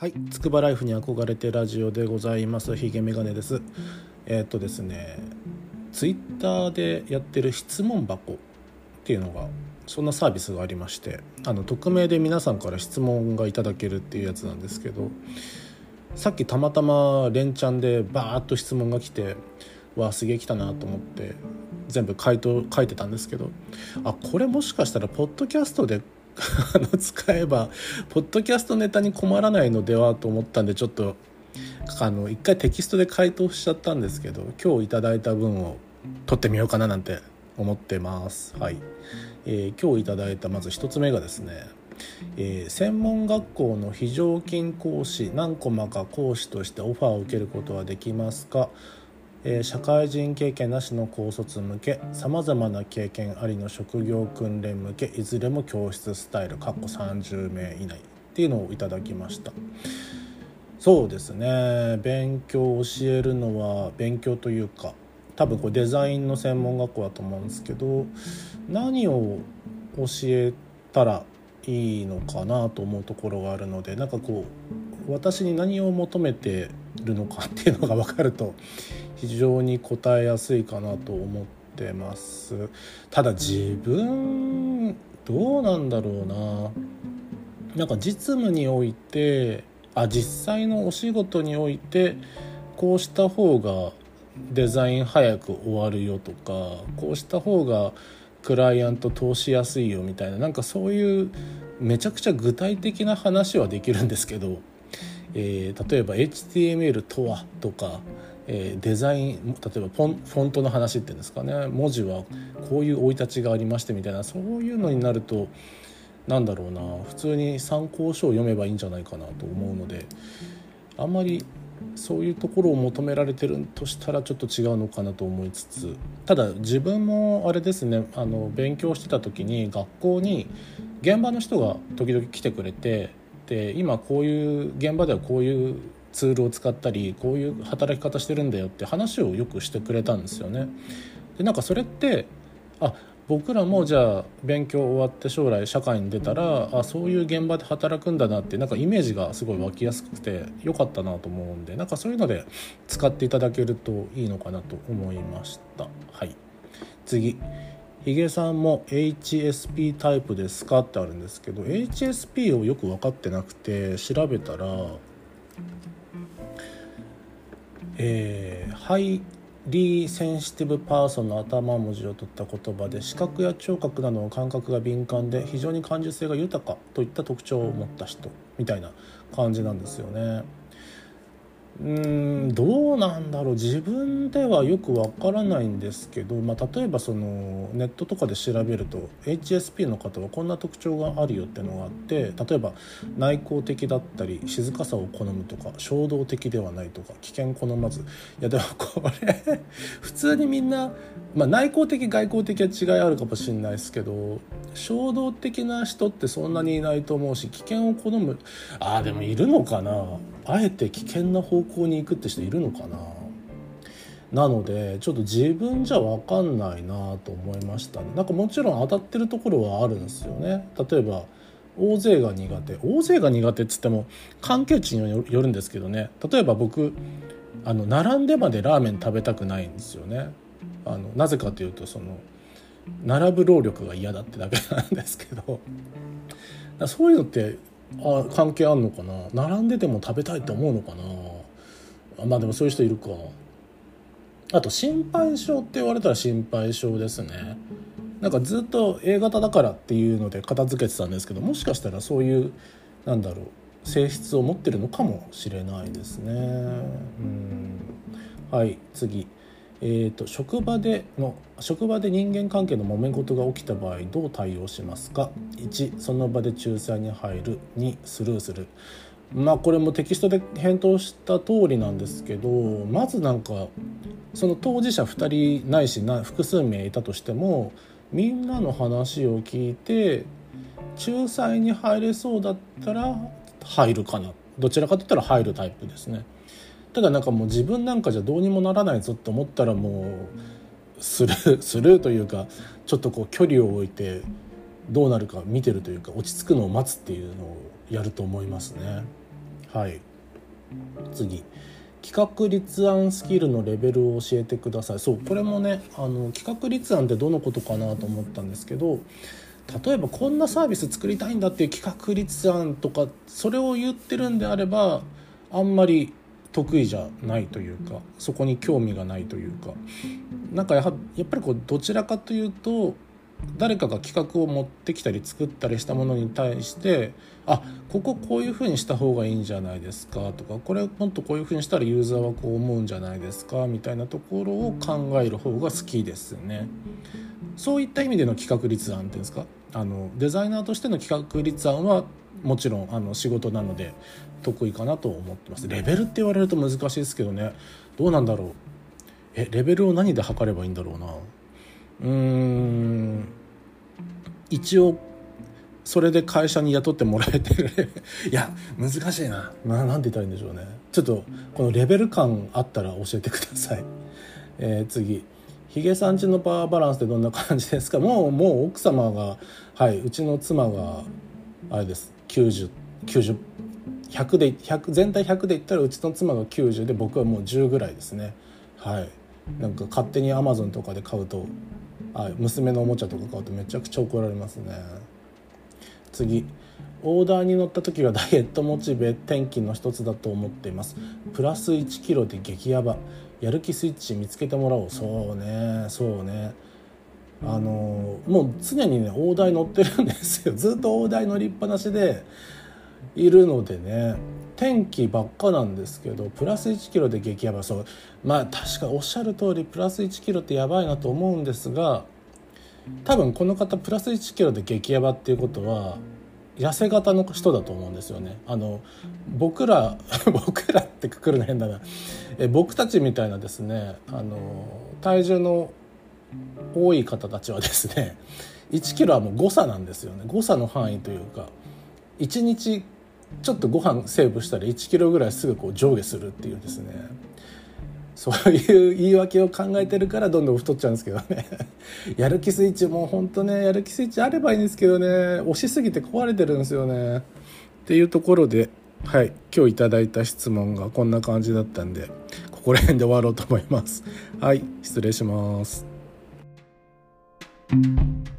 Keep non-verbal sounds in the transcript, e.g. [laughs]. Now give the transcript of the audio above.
はい、筑波ライフに憧れてラジオでございますヒゲメガネです。えー、っとですねツイッターでやってる質問箱っていうのがそんなサービスがありましてあの匿名で皆さんから質問がいただけるっていうやつなんですけどさっきたまたま連チャンでバーッと質問が来てわあすげえ来たなと思って全部回答書いてたんですけどあこれもしかしたらポッドキャストで [laughs] あの使えばポッドキャストネタに困らないのではと思ったんでちょっとあの一回テキストで回答しちゃったんですけど今日いただいた分を取ってみようかななんて思ってます。はい、えー、今日いただいたまず1つ目がですねえー、専門学校の非常勤講師何コマか講師としてオファーを受けることはできますか？えー、社会人経験なしの高卒向けさまざまな経験ありの職業訓練向けいずれも教室スタイルかっこ30名以内っていうのをいただきました。そうですね。勉強を教えるのは勉強というか多分これデザインの専門学校だと思うんですけど何を教えたらいいのかなと思うところがあるのでなんかこう私に何を求めてるのかっていうのが分かると非常に答えやすいかなと思ってます。ただ自分どうなんだろうな。なんか実務においてあ実際のお仕事においてこうした方がデザイン早く終わるよとかこうした方がクライアント通しやすいよみたいななんかそういうめちゃくちゃ具体的な話はできるんですけど、えー、例えば HTML とはとかえー、デザイン例えばフォントの話っていうんですかね。文字はこういう生い立ちがありましてみたいな。そういうのになるとなんだろうな。普通に参考書を読めばいいんじゃないかなと思うのであんまりそういうところを求められてるとしたらちょっと違うのかなと思いつつ。ただ自分もあれですね。あの勉強してた時に学校に現場の人が時々来てくれてで今こういう現場ではこういうツールを使ったりこういう働き方してるんだよって話をよくしてくれたんですよね。でなんかそれってあ僕らもじゃあ勉強終わって将来社会に出たらあそういう現場で働くんだなってなんかイメージがすごい湧きやすくてよかったなと思うんでなんかそういうので使っていただけるといいのかなと思いました。はい。次。ヒゲさんも HSP タイプですかってあるんですけど HSP をよく分かってなくて調べたらえー、 Highly Sensitive Person の頭文字を取った言葉で視覚や聴覚などの感覚が敏感で非常に感受性が豊かといった特徴を持った人みたいな感じなんですよね。うんどうなんだろう。自分ではよくわからないんですけど、まあ、例えばそのネットとかで調べると HSP の方はこんな特徴があるよっていうのがあって例えば内向的だったり静かさを好むとか衝動的ではないとか危険好まず。いやでもこれ普通にみんな、まあ、内向的外向的は違いあるかもしれないですけど衝動的な人ってそんなにいないと思うし危険を好むああでもいるのかな。あえて危険な方向に行くって人いるのかな。なのでちょっと自分じゃ分かんないなと思いましたね。なんかもちろん当たってるところはあるんですよね。例えば大勢が苦手。大勢が苦手っつっても関係値によるんですけどね。例えば僕あの並んでまでラーメン食べたくないんですよね。あのなぜかというとその並ぶ労力が嫌だってだけなんですけどそういうのってあ関係あんのかな？並んでても食べたいって思うのかな？まあでもそういう人いるか。あと心配性って言われたら心配性ですね。なんかずっと A 型だからっていうので片付けてたんですけどもしかしたらそういうなんだろう性質を持ってるのかもしれないですね。うん。はい次。えーと、職場での職場で人間関係の揉め事が起きた場合どう対応しますか？1その場で仲裁に入る。2スルーする。まあこれもテキストで返答した通りなんですけどまずなんかその当事者2人ないし複数名いたとしてもみんなの話を聞いて仲裁に入れそうだったら入るかな。どちらかといったら入るタイプですね。ただなんかもう自分なんかじゃどうにもならないぞって思ったらもうスルースルーというかちょっとこう距離を置いてどうなるか見てるというか落ち着くのを待つっていうのをやると思いますね。はい。次。企画立案スキルのレベルを教えてください。そうこれもねあの企画立案ってどのことかなと思ったんですけど例えばこんなサービス作りたいんだっていう企画立案とかそれを言ってるんであればあんまり得意じゃないというかそこに興味がないというかなんかやはやっぱりこうどちらかというと誰かが企画を持ってきたり作ったりしたものに対してあこここういうふうにした方がいいんじゃないですかとかこれもっとこういうふうにしたらユーザーはこう思うんじゃないですかみたいなところを考える方が好きですね。そういった意味での企画立案っていうんですかあのデザイナーとしての企画立案はもちろんあの仕事なので得意かなと思ってます。レベルって言われると難しいですけどね。どうなんだろう。えレベルを何で測ればいいんだろうな。うーん。一応それで会社に雇ってもらえてる。[laughs] いや難しいな。ななんて言ったらいいんでしょうね。ちょっとこのレベル感あったら教えてください、えー、次。ヒゲさんちのパワーバランスってどんな感じですか？もうもう奥様がはいうちの妻があれです。9090 100で100全体100で言ったらうちの妻が90で僕はもう10ぐらいですね。はい。なんか勝手にアマゾンとかで買うとあ娘のおもちゃとか買うとめちゃくちゃ怒られますね。次。オーダーに乗った時が [laughs] ダイエットモチベ転機の一つだと思っています。プラス1キロで激ヤバ。やる気スイッチ見つけてもらおう。そうねそうね。あのもう常にね大台乗ってるんですよ。[laughs] ずっと大台乗りっぱなしでいるのでね天気ばっかなんですけどプラス1キロで激ヤバそう。まあ確かおっしゃる通りプラス1キロってやばいなと思うんですが多分この方プラス1キロで激ヤバっていうことは痩せ型の人だと思うんですよね。あの僕ら [laughs] 僕らってくくるの変だな。え僕たちみたいなですねあの体重の多い方たちはですね [laughs] 1キロはもう誤差なんですよね。誤差の範囲というか1日ちょっとご飯セーブしたら1キロぐらいすぐこう上下するっていうですね。そういう言い訳を考えてるからどんどん太っちゃうんですけどね。[laughs] やる気スイッチもうほんとねやる気スイッチあればいいんですけどね。押しすぎて壊れてるんですよね。っていうところではい今日いただいた質問がこんな感じだったんでここら辺で終わろうと思います。はい失礼します。Thank you